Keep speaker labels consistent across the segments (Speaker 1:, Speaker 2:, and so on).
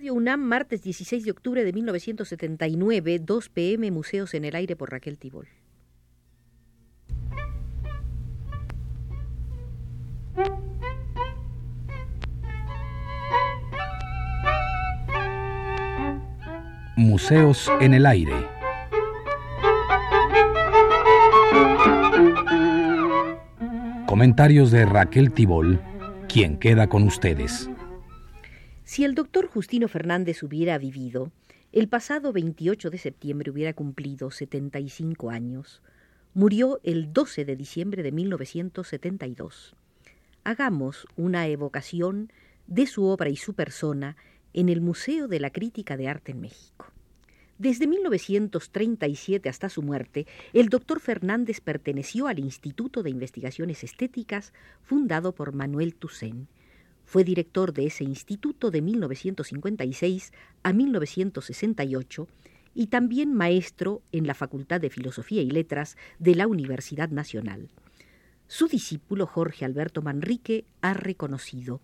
Speaker 1: Radio UNAM, martes 16 de octubre de 1979, 2 pm, Museos en el Aire por Raquel Tibol.
Speaker 2: Museos en el Aire. Comentarios de Raquel Tibol, quien queda con ustedes.
Speaker 1: Si el doctor Justino Fernández hubiera vivido, el pasado 28 de septiembre hubiera cumplido 75 años. Murió el 12 de diciembre de 1972. Hagamos una evocación de su obra y su persona en el Museo de la Crítica de Arte en México. Desde 1937 hasta su muerte, el doctor Fernández perteneció al Instituto de Investigaciones Estéticas fundado por Manuel Toussaint fue director de ese instituto de 1956 a 1968 y también maestro en la Facultad de Filosofía y Letras de la Universidad Nacional. Su discípulo Jorge Alberto Manrique ha reconocido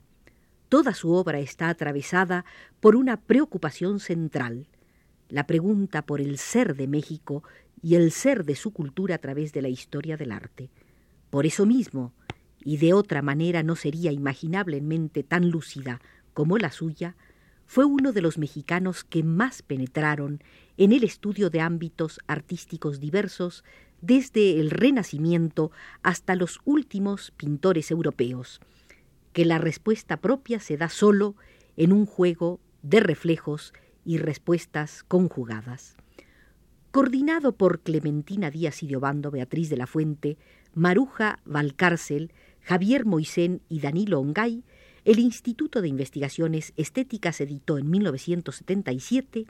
Speaker 1: Toda su obra está atravesada por una preocupación central, la pregunta por el ser de México y el ser de su cultura a través de la historia del arte. Por eso mismo, y de otra manera no sería imaginablemente tan lúcida como la suya, fue uno de los mexicanos que más penetraron en el estudio de ámbitos artísticos diversos desde el Renacimiento hasta los últimos pintores europeos, que la respuesta propia se da solo en un juego de reflejos y respuestas conjugadas. Coordinado por Clementina Díaz y Diobando Beatriz de la Fuente, Maruja Valcárcel, Javier Moisén y Danilo Ongay, el Instituto de Investigaciones Estéticas editó en 1977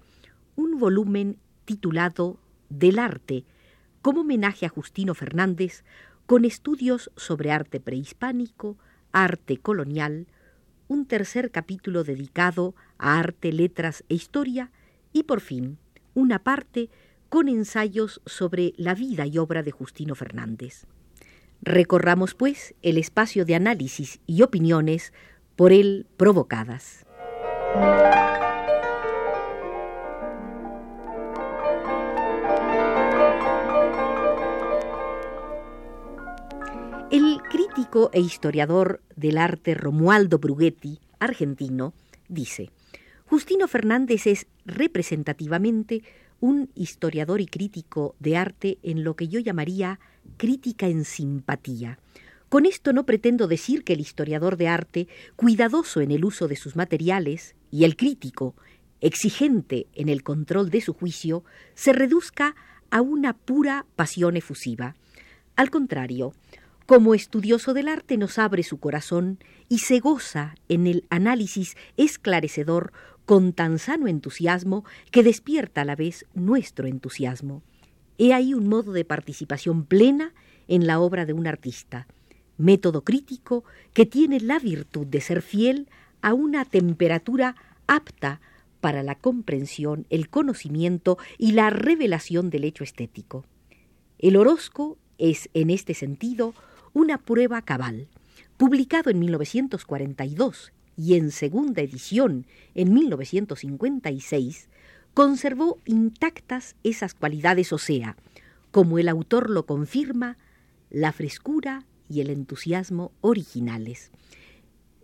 Speaker 1: un volumen titulado Del arte, como homenaje a Justino Fernández, con estudios sobre arte prehispánico, arte colonial, un tercer capítulo dedicado a arte, letras e historia, y por fin una parte con ensayos sobre la vida y obra de Justino Fernández. Recorramos, pues, el espacio de análisis y opiniones por él provocadas. El crítico e historiador del arte Romualdo Brughetti, argentino, dice, Justino Fernández es representativamente un historiador y crítico de arte en lo que yo llamaría crítica en simpatía. Con esto no pretendo decir que el historiador de arte, cuidadoso en el uso de sus materiales, y el crítico, exigente en el control de su juicio, se reduzca a una pura pasión efusiva. Al contrario, como estudioso del arte nos abre su corazón y se goza en el análisis esclarecedor con tan sano entusiasmo que despierta a la vez nuestro entusiasmo. He ahí un modo de participación plena en la obra de un artista, método crítico que tiene la virtud de ser fiel a una temperatura apta para la comprensión, el conocimiento y la revelación del hecho estético. El Orozco es, en este sentido, una prueba cabal. Publicado en 1942 y en segunda edición en 1956, conservó intactas esas cualidades, o sea, como el autor lo confirma, la frescura y el entusiasmo originales.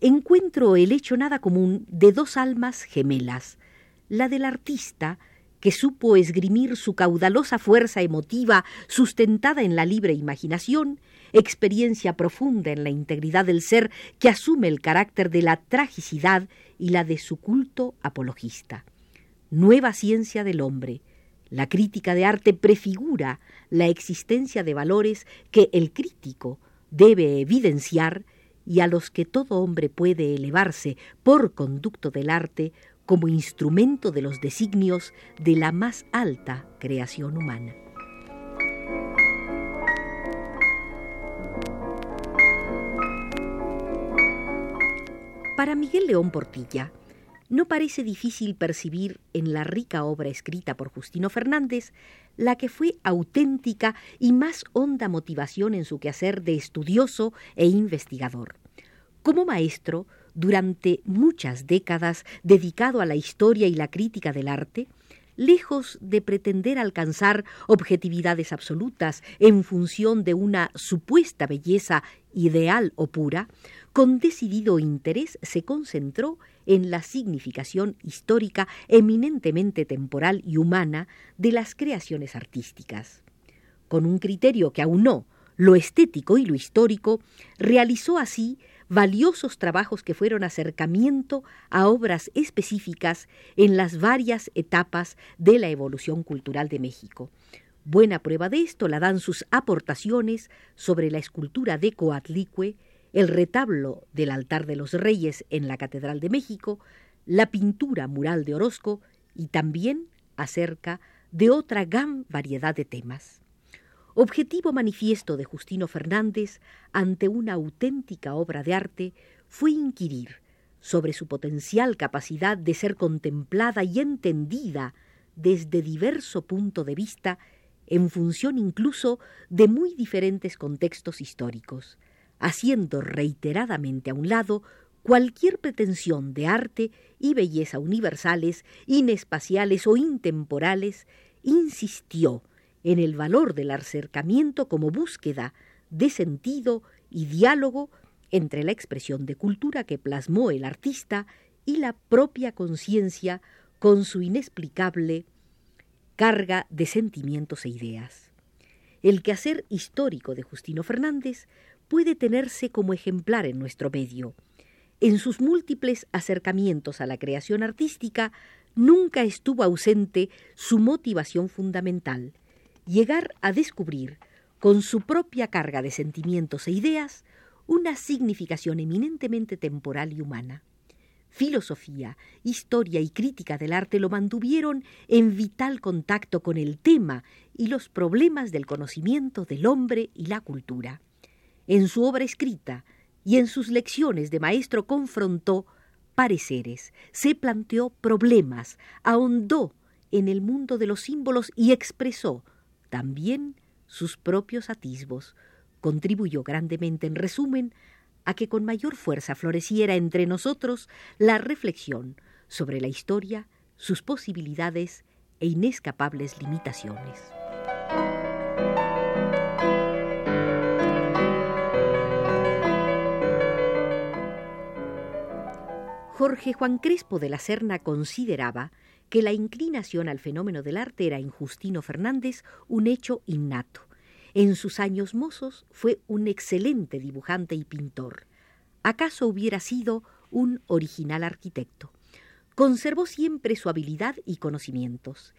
Speaker 1: Encuentro el hecho nada común de dos almas gemelas, la del artista, que supo esgrimir su caudalosa fuerza emotiva sustentada en la libre imaginación, experiencia profunda en la integridad del ser que asume el carácter de la tragicidad y la de su culto apologista nueva ciencia del hombre. La crítica de arte prefigura la existencia de valores que el crítico debe evidenciar y a los que todo hombre puede elevarse por conducto del arte como instrumento de los designios de la más alta creación humana. Para Miguel León Portilla, no parece difícil percibir en la rica obra escrita por Justino Fernández la que fue auténtica y más honda motivación en su quehacer de estudioso e investigador. Como maestro, durante muchas décadas dedicado a la historia y la crítica del arte, lejos de pretender alcanzar objetividades absolutas en función de una supuesta belleza ideal o pura, con decidido interés se concentró en la significación histórica eminentemente temporal y humana de las creaciones artísticas. Con un criterio que aunó lo estético y lo histórico, realizó así valiosos trabajos que fueron acercamiento a obras específicas en las varias etapas de la evolución cultural de México. Buena prueba de esto la dan sus aportaciones sobre la escultura de Coatlicue, el retablo del altar de los reyes en la Catedral de México, la pintura mural de Orozco y también acerca de otra gran variedad de temas. Objetivo manifiesto de Justino Fernández ante una auténtica obra de arte fue inquirir sobre su potencial capacidad de ser contemplada y entendida desde diverso punto de vista en función incluso de muy diferentes contextos históricos, haciendo reiteradamente a un lado cualquier pretensión de arte y belleza universales, inespaciales o intemporales, insistió en el valor del acercamiento como búsqueda de sentido y diálogo entre la expresión de cultura que plasmó el artista y la propia conciencia con su inexplicable carga de sentimientos e ideas. El quehacer histórico de Justino Fernández puede tenerse como ejemplar en nuestro medio. En sus múltiples acercamientos a la creación artística nunca estuvo ausente su motivación fundamental, llegar a descubrir, con su propia carga de sentimientos e ideas, una significación eminentemente temporal y humana. Filosofía, historia y crítica del arte lo mantuvieron en vital contacto con el tema y los problemas del conocimiento del hombre y la cultura. En su obra escrita y en sus lecciones de maestro confrontó pareceres, se planteó problemas, ahondó en el mundo de los símbolos y expresó también sus propios atisbos, contribuyó grandemente, en resumen, a que con mayor fuerza floreciera entre nosotros la reflexión sobre la historia, sus posibilidades e inescapables limitaciones. Jorge Juan Crespo de la Serna consideraba que la inclinación al fenómeno del arte era en Justino Fernández un hecho innato. En sus años mozos fue un excelente dibujante y pintor. ¿Acaso hubiera sido un original arquitecto? Conservó siempre su habilidad y conocimientos.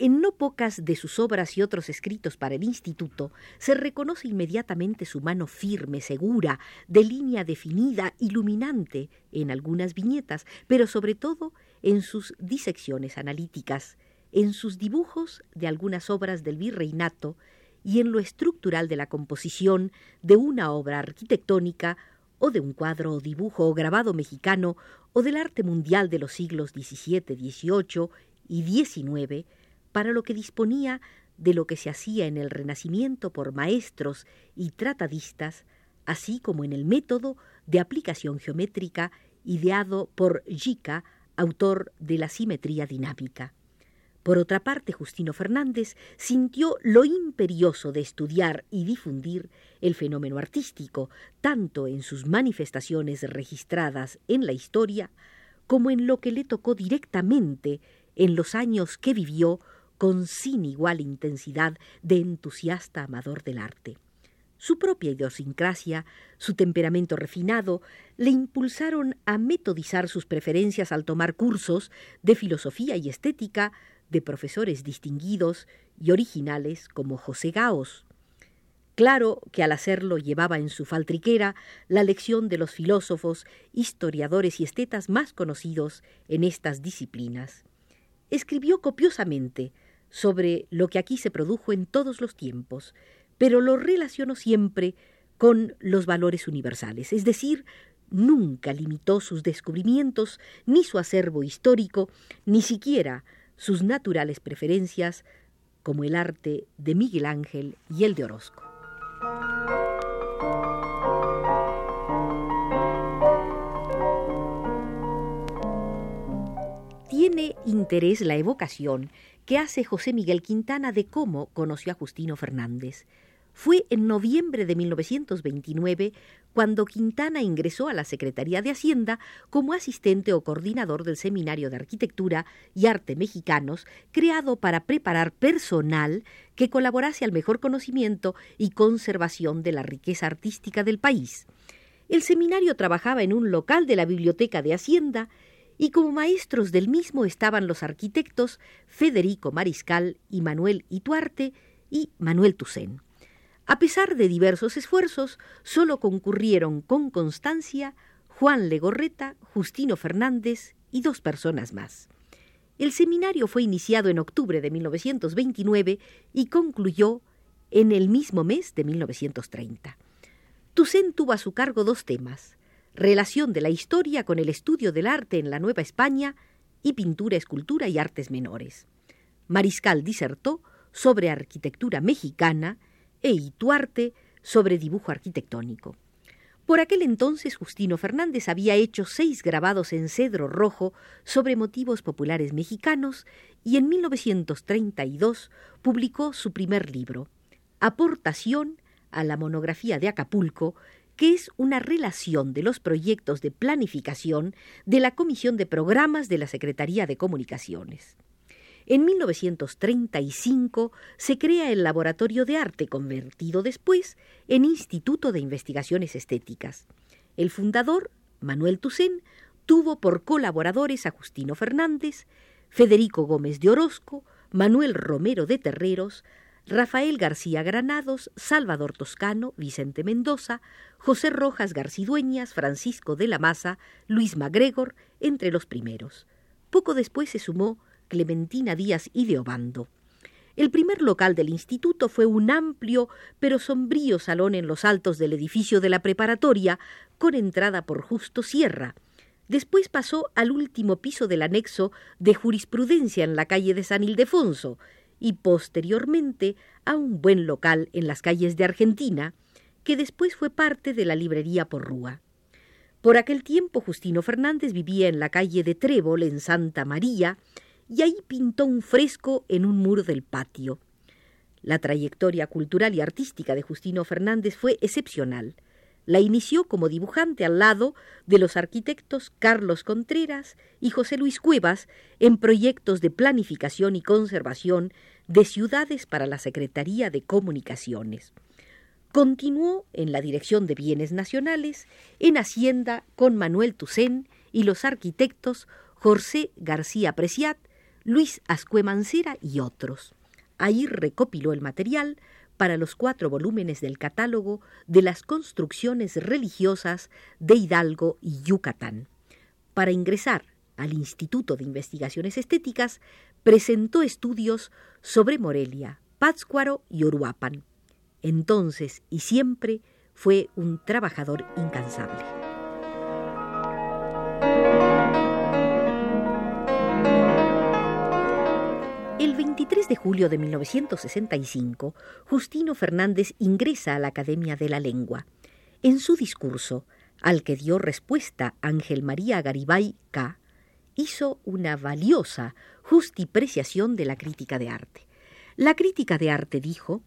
Speaker 1: En no pocas de sus obras y otros escritos para el Instituto se reconoce inmediatamente su mano firme, segura, de línea definida, iluminante en algunas viñetas, pero sobre todo en sus disecciones analíticas, en sus dibujos de algunas obras del virreinato y en lo estructural de la composición de una obra arquitectónica o de un cuadro o dibujo o grabado mexicano o del arte mundial de los siglos XVII, XVIII y XIX, para lo que disponía de lo que se hacía en el Renacimiento por maestros y tratadistas, así como en el método de aplicación geométrica ideado por Jica, autor de la simetría dinámica. Por otra parte, Justino Fernández sintió lo imperioso de estudiar y difundir el fenómeno artístico, tanto en sus manifestaciones registradas en la historia, como en lo que le tocó directamente en los años que vivió con sin igual intensidad de entusiasta amador del arte. Su propia idiosincrasia, su temperamento refinado, le impulsaron a metodizar sus preferencias al tomar cursos de filosofía y estética de profesores distinguidos y originales como José Gaos. Claro que al hacerlo llevaba en su faltriquera la lección de los filósofos, historiadores y estetas más conocidos en estas disciplinas. Escribió copiosamente, sobre lo que aquí se produjo en todos los tiempos, pero lo relacionó siempre con los valores universales, es decir, nunca limitó sus descubrimientos, ni su acervo histórico, ni siquiera sus naturales preferencias, como el arte de Miguel Ángel y el de Orozco. Tiene interés la evocación que hace José Miguel Quintana de cómo conoció a Justino Fernández. Fue en noviembre de 1929 cuando Quintana ingresó a la Secretaría de Hacienda como asistente o coordinador del Seminario de Arquitectura y Arte Mexicanos, creado para preparar personal que colaborase al mejor conocimiento y conservación de la riqueza artística del país. El seminario trabajaba en un local de la Biblioteca de Hacienda y como maestros del mismo estaban los arquitectos Federico Mariscal y Manuel Ituarte y Manuel Tucén. A pesar de diversos esfuerzos, solo concurrieron con constancia Juan Legorreta, Justino Fernández y dos personas más. El seminario fue iniciado en octubre de 1929 y concluyó en el mismo mes de 1930. Toussaint tuvo a su cargo dos temas, relación de la historia con el estudio del arte en la Nueva España y pintura, escultura y artes menores. Mariscal disertó sobre arquitectura mexicana e Ituarte sobre dibujo arquitectónico. Por aquel entonces Justino Fernández había hecho seis grabados en cedro rojo sobre motivos populares mexicanos y en 1932 publicó su primer libro, Aportación a la monografía de Acapulco, que es una relación de los proyectos de planificación de la Comisión de Programas de la Secretaría de Comunicaciones. En 1935 se crea el Laboratorio de Arte, convertido después en Instituto de Investigaciones Estéticas. El fundador, Manuel Toussaint, tuvo por colaboradores a Justino Fernández, Federico Gómez de Orozco, Manuel Romero de Terreros, Rafael García Granados, Salvador Toscano, Vicente Mendoza, José Rojas Garcidueñas, Francisco de la Maza, Luis MacGregor, entre los primeros. Poco después se sumó Clementina Díaz y de Obando. El primer local del instituto fue un amplio pero sombrío salón en los altos del edificio de la preparatoria, con entrada por Justo Sierra. Después pasó al último piso del anexo de jurisprudencia en la calle de San Ildefonso y posteriormente a un buen local en las calles de Argentina, que después fue parte de la librería Porrúa. Por aquel tiempo Justino Fernández vivía en la calle de Trébol, en Santa María, y ahí pintó un fresco en un muro del patio. La trayectoria cultural y artística de Justino Fernández fue excepcional. La inició como dibujante al lado de los arquitectos Carlos Contreras y José Luis Cuevas en proyectos de planificación y conservación de ciudades para la Secretaría de Comunicaciones. Continuó en la Dirección de Bienes Nacionales, en Hacienda con Manuel Tucén y los arquitectos José García Preciat Luis Ascue Mancera y otros. Ahí recopiló el material para los cuatro volúmenes del catálogo de las construcciones religiosas de Hidalgo y Yucatán. Para ingresar al Instituto de Investigaciones Estéticas, presentó estudios sobre Morelia, Pátzcuaro y Uruapan. Entonces y siempre fue un trabajador incansable. 23 de julio de 1965, Justino Fernández ingresa a la Academia de la Lengua. En su discurso, al que dio respuesta Ángel María Garibay K., hizo una valiosa justipreciación de la crítica de arte. La crítica de arte, dijo,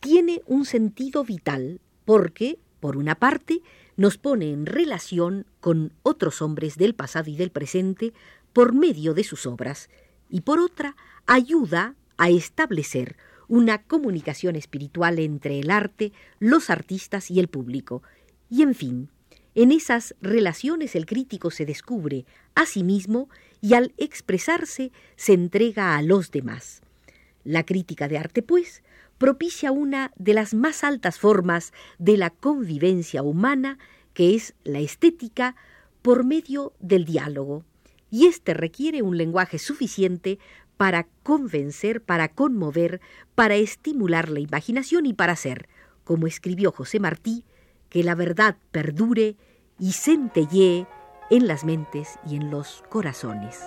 Speaker 1: tiene un sentido vital porque, por una parte, nos pone en relación con otros hombres del pasado y del presente por medio de sus obras, y por otra, ayuda a establecer una comunicación espiritual entre el arte, los artistas y el público. Y en fin, en esas relaciones el crítico se descubre a sí mismo y al expresarse se entrega a los demás. La crítica de arte, pues, propicia una de las más altas formas de la convivencia humana, que es la estética, por medio del diálogo, y éste requiere un lenguaje suficiente para convencer, para conmover, para estimular la imaginación y para hacer, como escribió José Martí, que la verdad perdure y centellee en las mentes y en los corazones.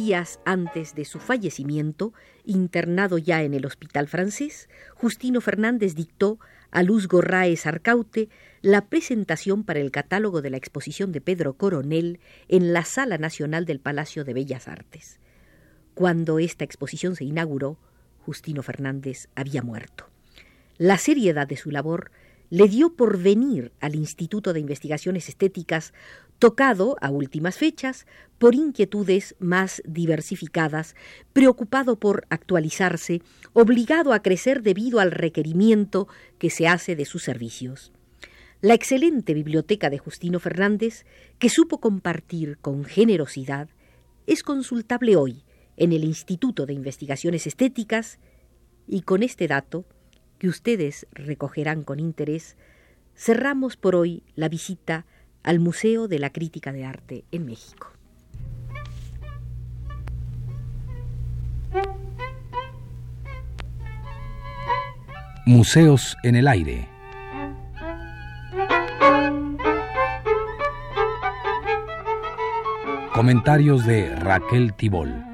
Speaker 1: días antes de su fallecimiento, internado ya en el hospital francés, Justino Fernández dictó a Luz Gorraes Arcaute la presentación para el catálogo de la exposición de Pedro Coronel en la Sala Nacional del Palacio de Bellas Artes. Cuando esta exposición se inauguró, Justino Fernández había muerto. La seriedad de su labor le dio por venir al Instituto de Investigaciones Estéticas, tocado a últimas fechas por inquietudes más diversificadas, preocupado por actualizarse, obligado a crecer debido al requerimiento que se hace de sus servicios. La excelente biblioteca de Justino Fernández, que supo compartir con generosidad, es consultable hoy en el Instituto de Investigaciones Estéticas y con este dato que ustedes recogerán con interés, cerramos por hoy la visita al Museo de la Crítica de Arte en México.
Speaker 2: Museos en el aire. Comentarios de Raquel Tibol.